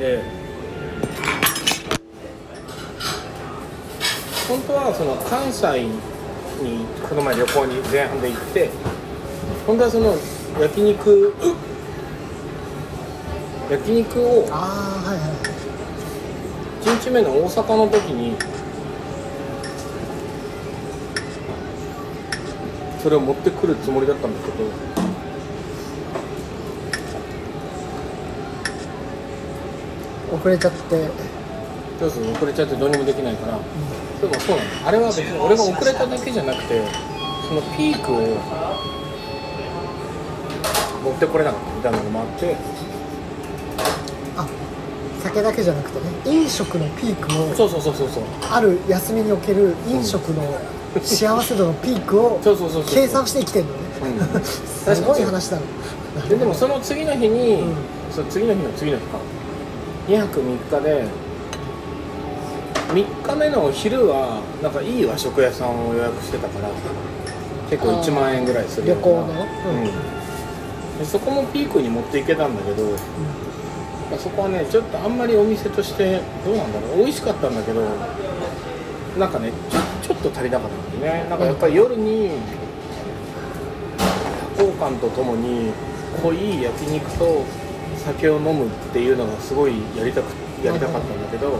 で。本当はその関西にこの前旅行に前半で行って本当はその焼肉焼肉をああはいはい。1日目の大阪の時にそれを持ってくるつもりだったんだけど遅れちゃって。そう遅れちゃってどうにもできないから、でもそうなの。あれは別に俺が遅れただけじゃなくてそのピークを持ってこれなかったみたいなのもあって。あ酒だけじゃなくてね。飲食のピークをそうそうそうそうそう。ある休みにおける飲食の幸せ度のピークを計算して生きてんのね。うん。すごい話だねででもその次の日に、うん。そう次の日の次の日か2泊3日で3日目のお昼はなんかいい和食屋さんを予約してたから結構1万円ぐらいするような。旅行の？うん。うん。でそこもピークに持っていけたんだけど、まあそこはねちょっとあんまりお店としてどうなんだろう。美味しかったんだけどなんかねちょっと足りなかったんだよね。なんかやっぱり夜に多幸感とともに濃い焼肉と酒を飲むっていうのがすごいやりたくやりたかったんだけど、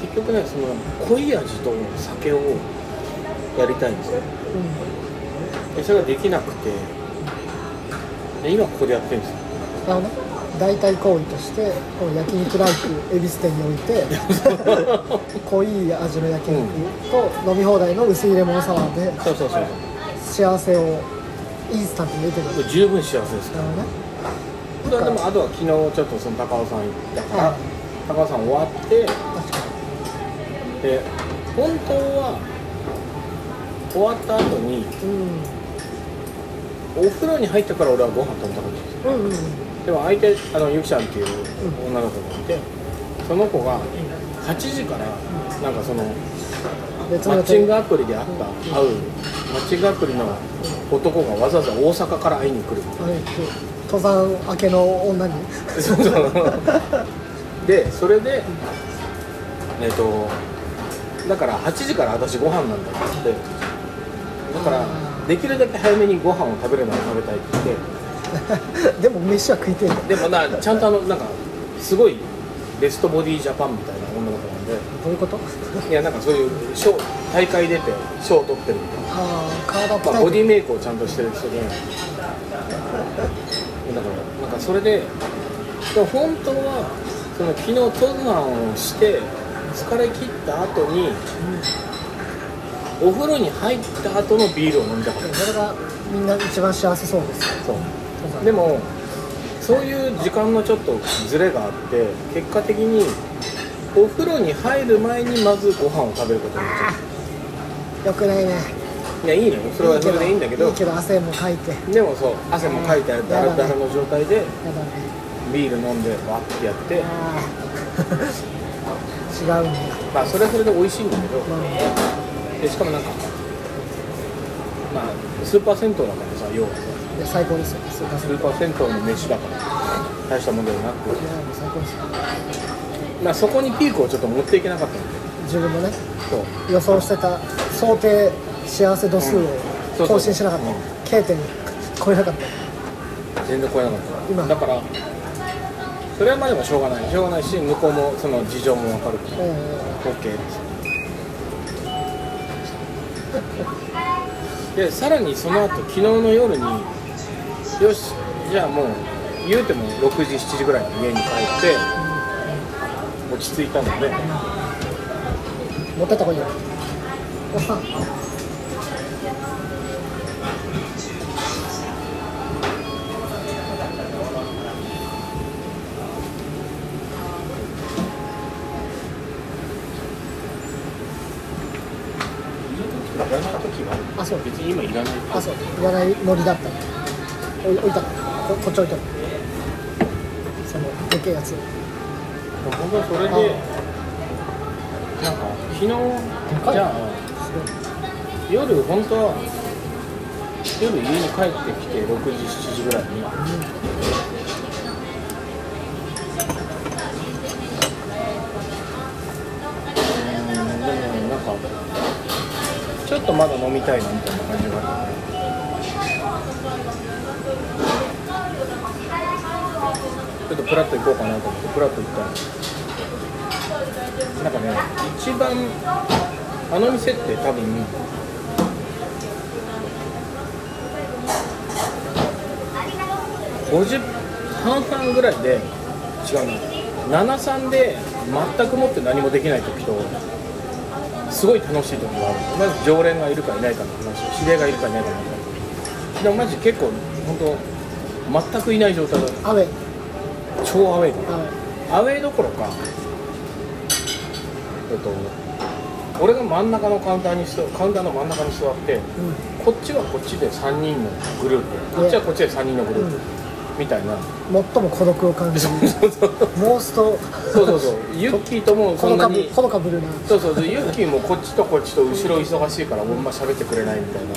結局ねその濃い味と酒をやりたいんですよ。でそれができなくてで今ここでやってるんですよ。なるほど代替行為としてこの焼肉ライク恵比寿店において 濃い味の焼肉と飲み放題の薄いレモンサワーで幸せをインスタントに得てる。十分幸せですから。ねこれはでもあとは昨日ちょっとその高尾さん行ったから、はい。高尾さん終わってで本当は終わった後ににお風呂に入ってから俺はご飯食べたかったんですよ。うんうんうん。でも相手あのゆきちゃんっていう女の子がいてその子が8時からなんかそのマッチングアプリで会った会うマッチングアプリの男がわざわざ大阪から会いに来るみたいな登山明けの女に。そうそうでそれでえっ、とだから8時から私ご飯なんだって。言ってだからできるだけ早めにご飯を食べるのを食べたいって言って。でも飯は食いてえんだでもなちゃんとあのなんかすごいベストボディジャパンみたいな女の子なんで。どういうこと？いやなんかそういう賞大会出て賞を取ってるみたいな。ああ体ボディメイクをちゃんとしてる人で だからなんかそれで本当はその昨日登山をして疲れ切った後にお風呂に入った後のビールを飲みたかった。それがみんな一番幸せそうです。そう。でもそういう時間のちょっとズレがあって結果的にお風呂に入る前にまずご飯を食べることになっちゃよくないね。ういやいいのよ。それはそれでいいんだけど。いいけど汗もかいて。やでもそう汗もかいてあるダラダラの状態でビール飲んでわってやって。ああ違うんだ。まあそれはそれで美味しいんだけど。まあでしかもなんかまあスーパー銭湯だからさ要は。さ最高ですよ。スーパースセンーパー銭湯の飯だから。大したもんでもなく。いやもう最高ですよ。まあそこにピークをちょっと持っていけなかったんだ自分のねそう。予想してた想定幸せ度数を更新しなかっうん。た K 点超えなかった。全然超えなかった。今。だからそれはまあでもしょうがない。しょうがないし向こうもその事情もわかる。からえ OK ですでさらにその後昨日の夜によしじゃあもう言うても6時7時ぐらいに家に帰って落ち着いたので。ー持ってった方がいいよ。おっさんあそう。言わないノリだったお置いたここっち置いたそのでけえやつ僕はそれでなんか昨日じゃあ夜本当は夜家に帰ってきて6時7時ぐらいに、うん、でもなんかちょっとまだ飲みたいなみたいな感じがあってとプラッと行こうかなと思ってプラッと行ったらなんかね一番あの店って多分50半々ぐらいで違うな73で全くもって何もできない時とすごい楽しい時がある。まず常連がいるかいないかの話。知り合いがいるかいないかの話。でもマジ結構本当全くいない状態だアウェイ。超アウェーだアウェイアウェーどころかえっと俺が真ん中のカウンターに座カウンターの真ん中に座ってうん。こっちはこっちで3人のグループ。こっちはこっちで3人のグループ、みたいな。最も孤独を感じる。そうそうモースト。そうそうそう。ユッキーとも そほのかぶんなにほのかぶるな。そうそうでユッキーもこっちとこっちと後ろ忙しいからあんま喋ってくれないみたいな。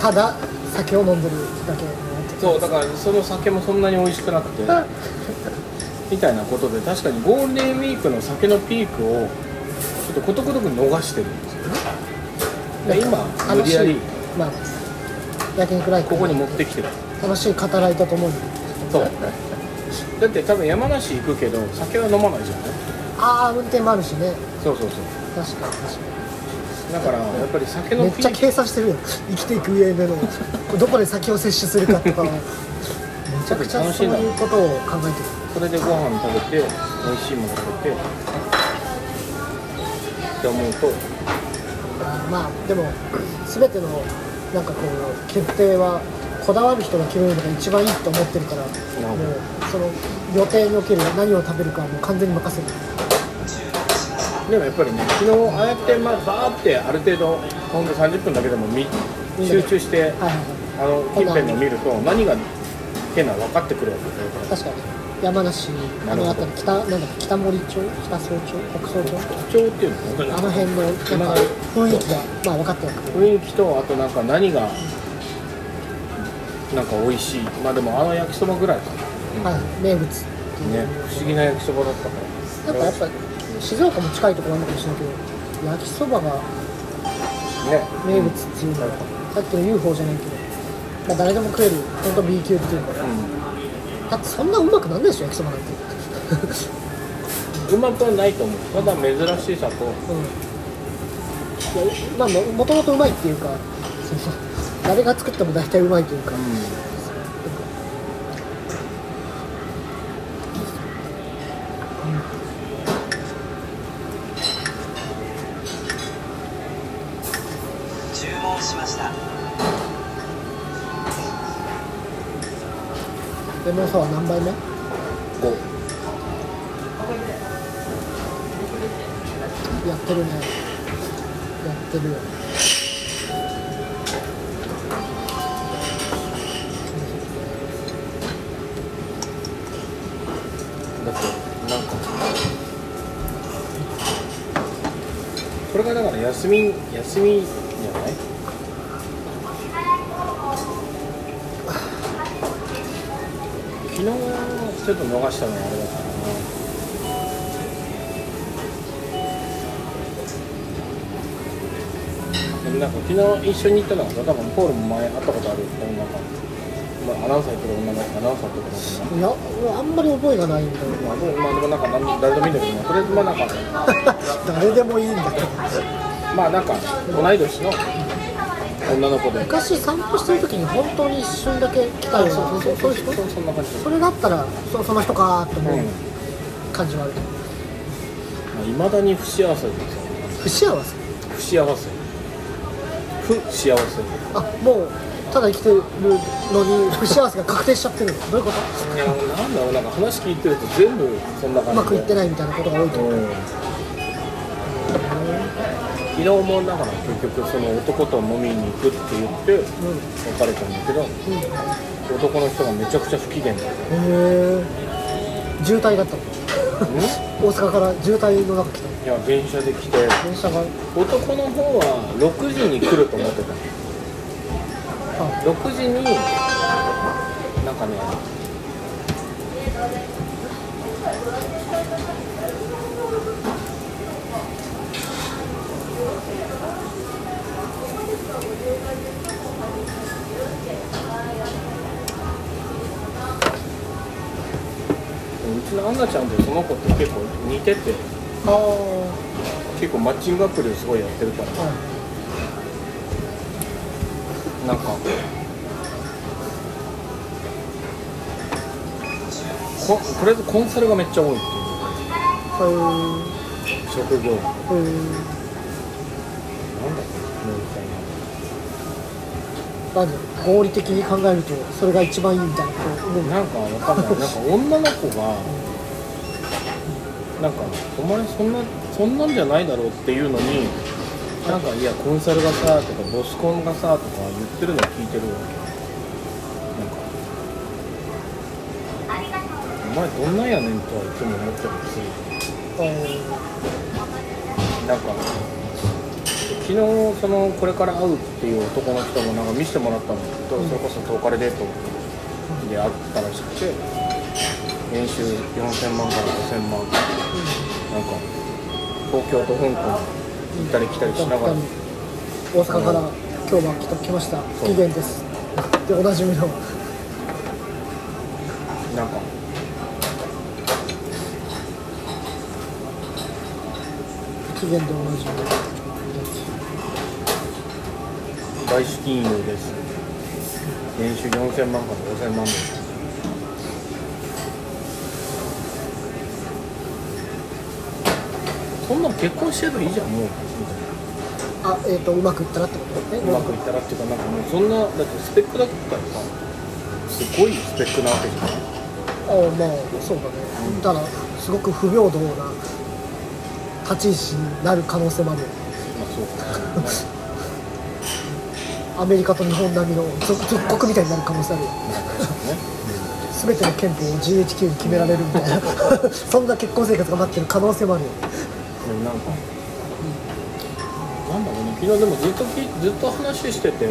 ただ酒を飲んでるだけそうだからその酒もそんなに美味しくなくてみたいなことで確かにゴールデンウィークの酒のピークをちょっとことごとく逃してるんですよね。で今無理やりまあ焼肉ライクここに持ってきてる。楽しい語らいとともにそう。だって多分山梨行くけど酒は飲まないじゃない。ああ運転もあるしね。そうそうそう。確かに確かだからやっぱり酒にめっちゃ計算してるよ生きていく上でのどこで酒を摂取するかとか。めちゃくちゃそういうことを考えてる。それでご飯食べて美味しいもの食べて。って思うと。まあでも全てのなんかこう決定はこだわる人が決めるのが一番いいと思ってるからもうその予定における何を食べるかはもう完全に任せるでもやっぱりね昨日ああやってまあバーってある程度ほんと30分だけでも見集中してあの近辺の見ると何が変なの分かってくるわけだ確かに。山梨あの辺り北なんだ北森町北総町北総町？特徴っていうのあの辺のなんか雰囲気がまあ分かってる雰囲気とあとなんか何がなんか美味しい。まあでもあの焼きそばぐらいかな、はい。名物ね。不思議な焼きそばだったから。なんかやっぱ静岡も近いところあるのかもしれないけど焼きそばがね。名物っていうのはさっきの UFO じゃないけど、まあ、誰でも食える本当 B 級っていうか。うだってそんなうまくなんないでしょ焼きそばなんて。ん うまくはないと思う。ただ珍しさとうん。まあももともとうまいっていうか誰が作っても大体うまいというか、注レモンサワー何杯目5やってるねやってるよだってなんかこれがだから休み休みじゃない昨日ちょっと逃したのはあれだからな。でもなんか昨日一緒に行ったのが多分ポールも前会ったことある女か、まあ、アナウンサーやってる女のアナウンサーってこといやあんまり覚えがな。いんだよまあ、まあでもなんか何誰でもいいんだけど、とりあえずまあなんか誰でもいいんだけどまあなんか同い年の女の子で。昔散歩してる時に本当に一瞬だけ来たようなそうそういう人そうそんな感じ。それだったらそその人かーって思ううん。感じはあるけど。いまあ、未だに不幸せですよ。不幸せ？不幸せ。不幸せあもうただ生きてるのに不幸せが確定しちゃってるの？どういうこと？いやなんだろうなんか話聞いてると全部そんな感じで。うまくいってないみたいなことが多いと思ううん昨日もだから結局その男と飲みに行くって言ってうん。別れたんだけどうん。男の人がめちゃくちゃ不機嫌で。へえ渋滞だったの？大阪から渋滞の中来たの？いや電車で来て。電車が？男の方は6時に来ると思ってた。あ。6時になんかねうちのアンナちゃんとその子って結構似てて結構マッチングアプリをすごいやってるから。いなんかことりあえずコンサルがめっちゃ多いっていう。へ職業。なんだえへえこれみなんで合理的に考えるとそれが一番いいみたいなこと思うたいななんかわかんないなんか女の子がなんかお前そんなそんなんじゃないだろうっていうのになんかいやコンサルがさとかボスコンがさとか言ってるの聞いてるわけ。なんかお前どんなんやねんとはいつも思ってるし。あなんか昨日そのこれから会うっていう男の人もなんか見せてもらったの。とそれこそ東カレデートで会ったらしくて。年収4000万から5000万。なんか東京と香港行ったり来たりしながら。大阪から今日は来た来ました。不機嫌です。でおなじみの。なんか。不機嫌でおなじみ。のや外資金融です。年収4000万から5000万です。そんなん結婚してればいいじゃんもう。あえっ、とうまくいったらってこと？ねう？まくいったらっていうかなんかもうそんなだってスペックだったらさすごいスペックなわけじゃないあまあそうだね、ただすごく不平等な立ち位置になる可能性もあるよね。まあそうかアメリカと日本並みの属属国みたいになる可能性あるよ。ね。全ての憲法を GHQ に決められるみたいな。そんな結婚生活が待ってる可能性もあるよ。でもなんかなんだろうね。昨日でもずっときずっと話してて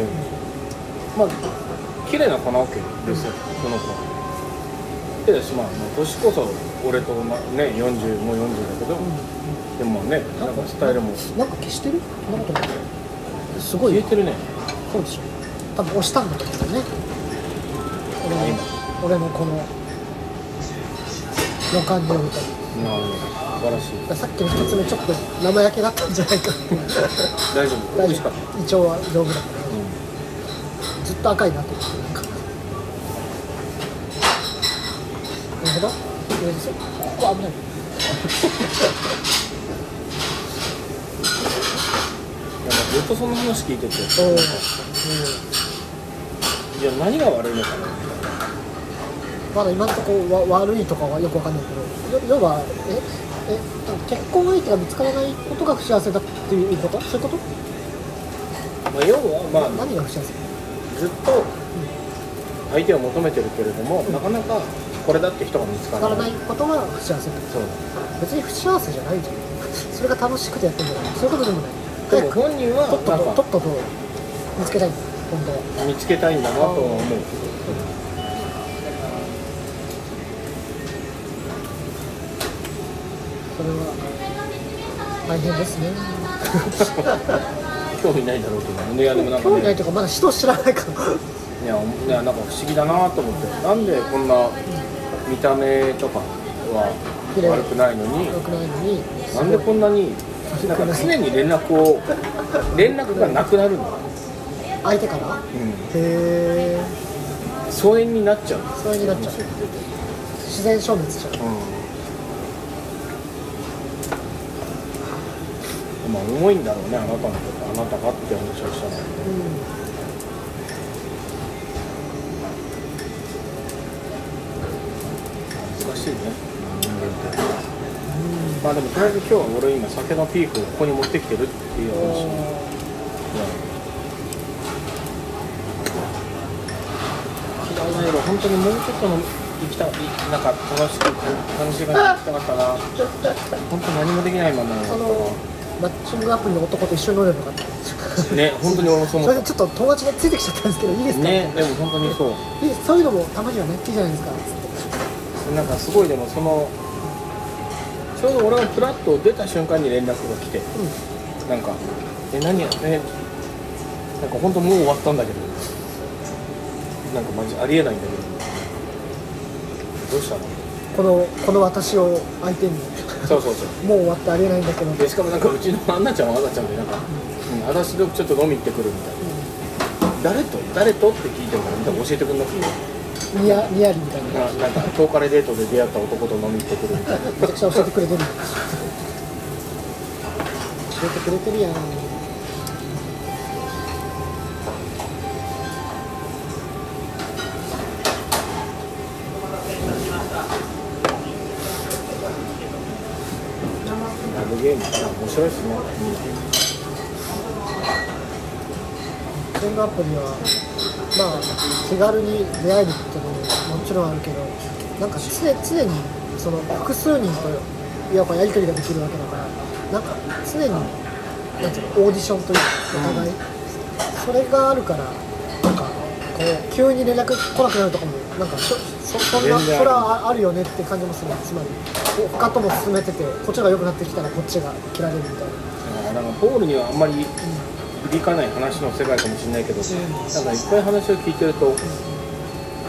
まあ綺麗な子なわけですよ、その子。は綺麗だしまあまあ年こそ俺と、まあ、ね40もう40だけど、でもまあねなんかスタイルも。なんか消してる？そんなことないすごい消えてるねそうでしょ多分押したんだと思うんだよね。俺の俺のこの予感によると。なるほど素晴らしい。さっきの一つ目ちょっと生焼けだったんじゃないか大丈夫。美味しかった、胃腸は丈夫だった。うずっと赤いなと思ってなんかなるほど。ここ危ないん、なんかずっとその話聞いてておおなん。かいや何が悪いのかな。みたいなまだ今のところわ悪いとかはよくわかんないけどよ要はええ結婚相手が見つからないことが不幸せだっていうことそういうこと？まあ、要はまあ何が不幸せ？ずっと相手を求めてるけれども、なかなかこれだって人が見つかららないないことが不幸せだ。そう。別に不幸せじゃないじゃん。それが楽しくてやってんじゃないそういうことでもないでも本人はとっとととっとと見つけたい。んだ本当は。見つけたいんだなとは思う。それは大変ですね。興味ないだろうけどいやでもなんかね。興味ないというかまだ人を知らないからいやいやなんか不思議だなと思って。なんでこんな見た目とかは悪くないのに良くないのに。なんでこんなになんか常に連絡を連絡がなくなるの、相手から？うん、へえ疎遠になっちゃう疎遠になっちゃう。自然消滅しちゃう。うん。まあ重いんだろうねあなたのこと。あなたがって話をしたのうん。難しいねまあでもとりあえず今日は俺今酒のピークをここに持ってきてるっていう話嫌いな夜本当にもうちょっとの行きたいなんか楽しく楽しい感じで行きたかったな。本当何もできないままだあのマッチングアプリの男と一緒に乗ればよかった ね本当に俺もそう思っそれでちょっと友達がついてきちゃったんですけどいいですか、たねでも本当にそう。そういうのもたまにはねいいじゃないですか。なんかすごいでもそのちょうど俺がプラッと出た瞬間に連絡が来てうなんかえ何やえなんか本当もう終わったんだけど。なんかマジありえないんだけど。どうしたの？このこの私を相手に。そうそうそう。もう終わってありえないんだけど。でしかもなんかうちのアンナちゃんはアンナちゃんでなんか、うん、私とちょっと飲み行ってくるみたいな、誰と？誰と？って聞いてもみんな教えてくんなくて、ニヤニヤリみたいな。ななんか10日でデートで出会った男と飲み行ってくるみたいな。めちゃくちゃ教えてくれてる教えてくれてるやん。ラブゲーム面白いっすね。マッチングアプリはまあ気軽に出会えるっていうのももちろんあるけどなんか常常にその複数人といわばやり取りができるわけだからなんか常になんていうのオーディションというかお互い、それがあるからなんかこう急に連絡来なくなるとかもなんかそそそんなそれはあるよねって感じもするつまり他とも進めててこっちが良くなってきたらこっちが切られるみたいな。あーなんかポールにはあんまり響かない話の世界かもしれないけど、なんかいっぱい話を聞いてると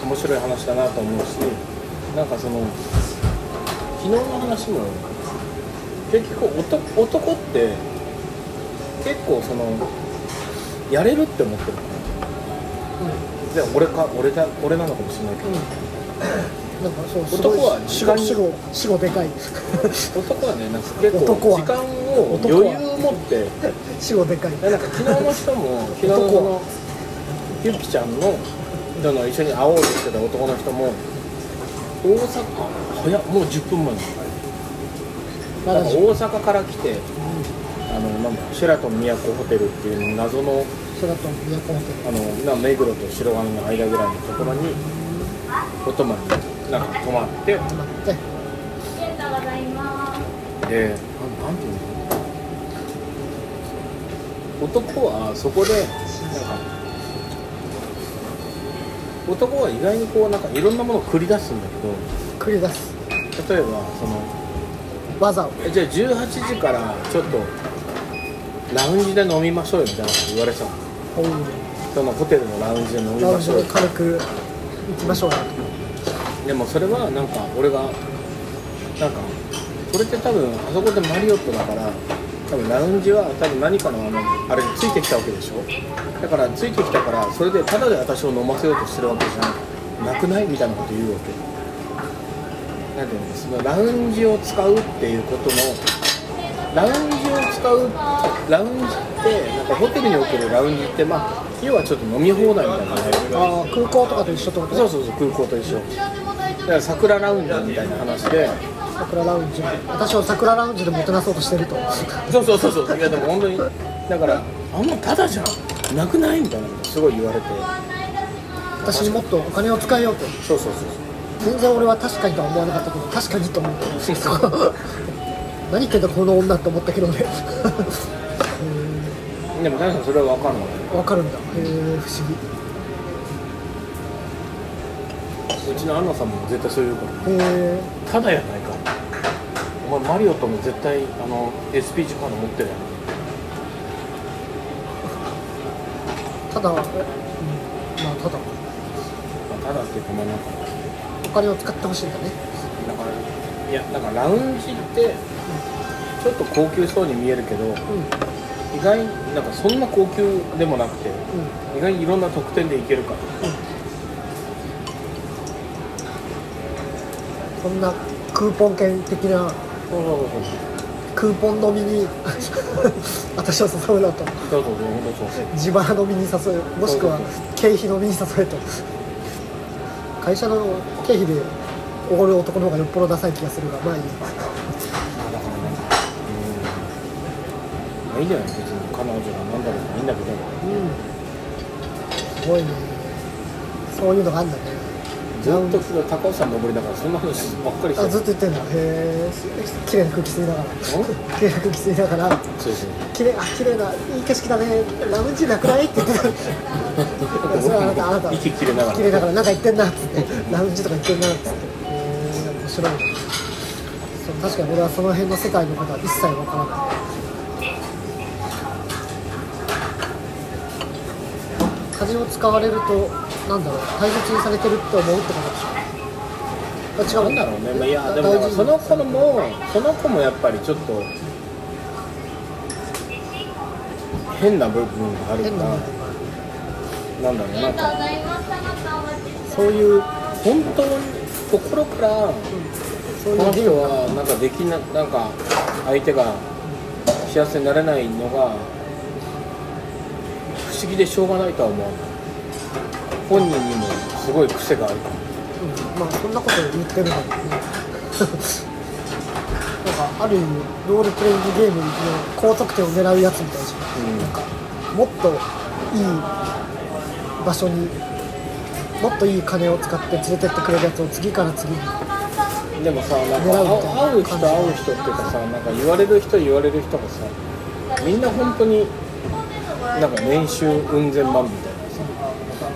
面白い話だなと思うしなんかその昨日の話も結局男男って結構そのやれるって思ってるからで俺か俺だ俺なのかもしれないけど、なんかそう男は死後時間に死後死後でかい男はねなんか結構時間を余裕を持って。死後でかい。なんか昨日の人も昨日のゆきちゃんのその一緒に会おうとしてた男の人も大阪？あ早っもう10分前。だか大阪から来てあのなんだシェラトン都ホテルっていう謎のそれだと都ホテあのな目黒と白金の間ぐらいのところにお泊まりになんか泊まって。ル泊まってありがとうございます。でなんなんていうの？男はそこでなんか男は意外にこうなんかいろんなものを繰り出すんだ繰り出す。けど例えばその技を。えじゃあ18時からちょっとラウンジで飲みましょうよみたいなこと言われてたの。おうそのホテルのラウンジで飲みラウンジでましょうよ軽く行きましょうよでもそれはなんか俺がなんかそれって多分あそこでマリオットだから多分ラウンジは多分何かのあのあれについてきたわけでしょ？だからついてきたからそれでタダで私を飲ませようとしてるわけじゃなくないみたいなこと言うわけ。なんていうの？そのラウンジを使うっていうことのラウンジを使うラウンジてなんかホテルにおけるラウンジってまあ要はちょっと飲み放題みたいな感じで。ああ空港とかと一緒ってこと？そうそうそう空港と一緒。だから桜ラウンジみたいな話で。桜ラウンジ。私を桜ラウンジでもてなそうとしてると。そうそうそうそう。いやでも本当にだからあんなただじゃん。なくない？みたいなことすごい言われて。私にもっとお金を使えようと。そうそうそう。全然俺は確かにとは思わなかったけど確かにと思って。何言ってんだこの女って思ったけどね。へでも確かにそれは分かるのーわかるんだ。へえ不思議。うちのアンナさんも絶対そういうからへえただやないか。お前マリオットも絶対あの SP ジカード持ってるやんただ、うん、まあただ。まあただっていうかまあなんか。お金を使ってほしいんだね。だからいやだからラウンジってちょっと高級そうに見えるけどうん。意外になんかそんな高級でもなくてうん。意外にいろんな特典でいけるからそんなクーポン券的なそうそうそうクーポン飲みに 私を誘うなと。そうそうそう本当そう。自腹飲みに誘うもしくは経費飲みに誘えと。会社の経費でおごる男の方がよっぽどダサい気がするがまあいいあだからなんかうんまあいいんじゃない？別に彼女が何だろうがいいんだけど。うん。すごいね。そういうのがあるんだね。ずっと高尾山登りながらそんな話ばっかりしてあずっと言ってんだ。へえ綺麗な空気吸いながら。綺麗な空気吸いながら。そうそう。綺麗あ綺麗ないい景色だね。ラウンジなくない？って言ってた。それはあなたあなた息切れながら。綺麗だからなんか言ってんなっつって。ラウンジとか言ってんなっつって。へえ面白いね。確かに俺はその辺の世界のことは一切わからない恥を使われるとなんだろう大切にされてるって思うってことでしょあ違うんなだろうね、まあ、いやでもその子もその子もやっぱりちょっと変な部分があるから変なんだろうなんそういう本当に心からそうこの人いうゲームがはなんかできななんか相手が幸せになれないのが不思議でしょうがないとは思わない。本人にもすごい癖がある。からうん。まあそんなこと言ってるのに。ねなんかある意味ロールプレイングゲームの高得点を狙うやつみたいじゃん。うん。なんかもっといい場所にもっといい金を使って連れてってくれるやつを次から次に。でもさなんか会う人会う人っていうかさなんか言われる人言われる人がさみんな本当になんか年収うん千万みたいなさ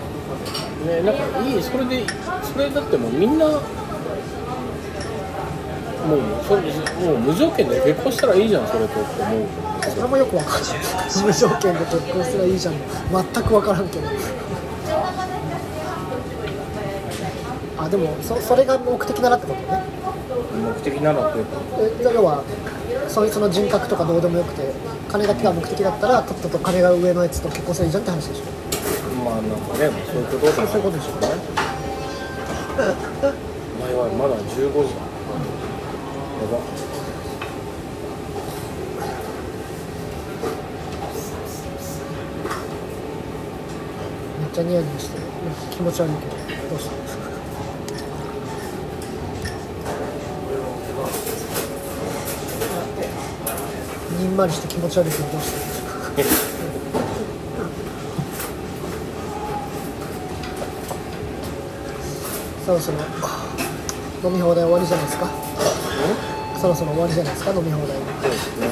ねなんかいいそれでそれだってもうみんなもうそれもう無条件で結婚したらいいじゃんそれとって思う。それもよくわかんない無条件で結婚すればいいじゃん全くわからんけどあでもそそれが目的ならってことね。目的ならっていうかえ要はそいつの人格とかどうでもよくて金だけが目的だったらとっとと金が上のやつと結婚すればいいじゃんって話でしょ。まあなんかねそういうことだそうそういうことでしょね前はまだ15時だやば。めっちゃニヤニヤして気持ち悪いけどどうしたにんまりして気持ち悪いけどどうしたそろそろ飲み放題終わりじゃないですか？そろそろ終わりじゃないですか？飲み放題そうですね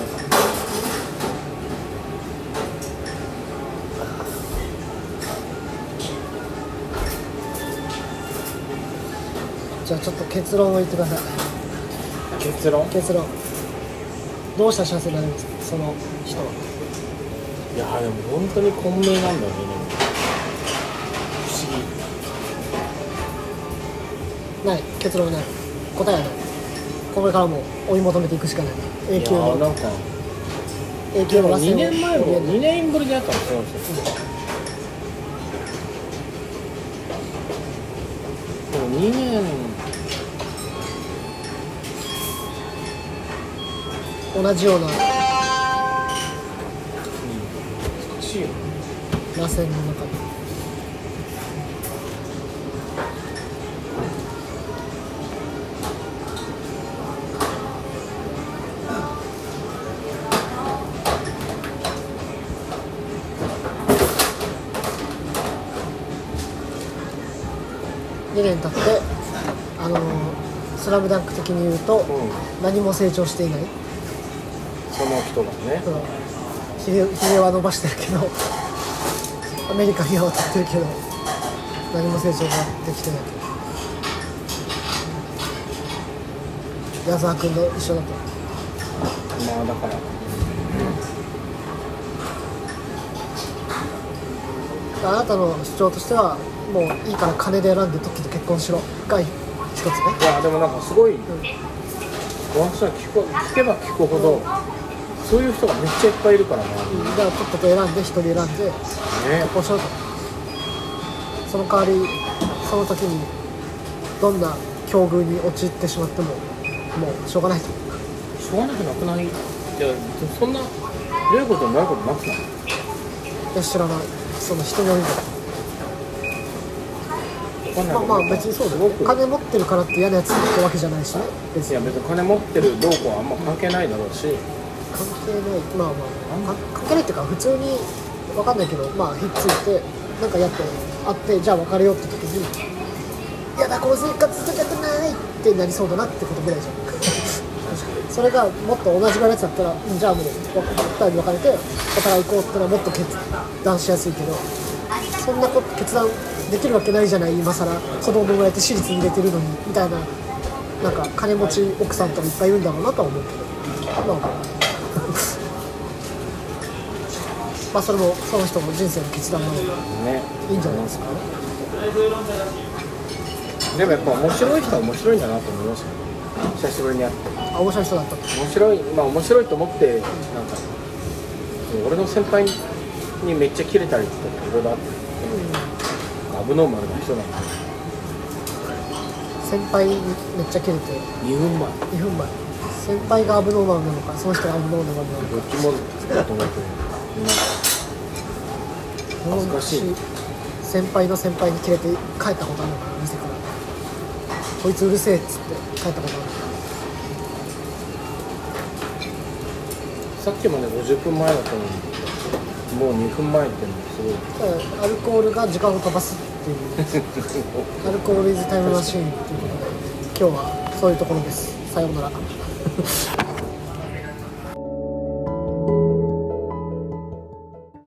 じゃあちょっと結論を言ってください。結論？結論どうしたら幸せになれるんですか？その人は。いやでも本当に混迷なんだよね不思議。ない結論はない。答えはない。これからも追い求めていくしかない永い久のやなんか永久の螺旋2年前もを2年ぶりに会ったのその人でも2年同じような。難しいよね螺旋の中で。2年経ってあの「スラムダンク的に言うとうん。何も成長していない人がね。そのひげひげは伸ばしてるけどアメリカには渡ってるけど何も成長ができてない。矢沢君の一緒だと。まあだから。あなたの主張としてはもういいから金で選んでとっとと結婚しろ。が一つね。いやでもなんかすごいお話は聞く聞けば聞くほどそういう人がめっちゃいっぱいいるからな。うんじゃあとっとと選んで一人選んでね。結婚しろとその代わりその時にどんな境遇に陥ってしまってももうしょうがないと。しょうがなくなくないいやそんな良いことになることなくないいや知らない。その人によるんだまあまあ別にそうだよ。すごく。金持ってるからって嫌なやつってわけじゃないしね。別に。いや別に金持ってるどうこうはあんま関係ないだろうし関係ないまあまあ関係ないっていうか普通にわかんないけどまあひっついてなんかやってあってじゃあ別れようって時に「やだこの生活続けたくない!」ってなりそうだなってことぐらいじゃんそれがもっと同じぐらいのやつだったらじゃあもう2人に別れてお互い行こうってのはもっと決断しやすいけどそんなこと決断できるわけないじゃない今更。子供生まれて私立に入れてるのにみたいななんか金持ち奥さんとかいっぱいいるんだろうなとは思うけど。まあ。まあまあそれもその人の人生の決断なのでね。いいんじゃないですかでもやっぱ面白い人は面白いんだなと思いましたね久しぶりに会って。あ面白い人だった。って面白いまあ面白いと思ってなんか俺の先輩にめっちゃキレたりとかいろいろあって。アブノーマルな人なんで先輩にめっちゃキレて。2分前。2分前。先輩がアブノーマルなのかその人がアブノーマルなのか。どっちもだと思うけどなんか恥ずかしい。先輩の先輩にキレて帰ったことあるの店から。こいつうるせえっつって帰ったことある。さっきまで50分前だったのにもう2分前ってのがすごい。アルコールが時間を飛ばすっていう。アルコールイズタイムマシーンっていうことで今日はそういうところです。さようなら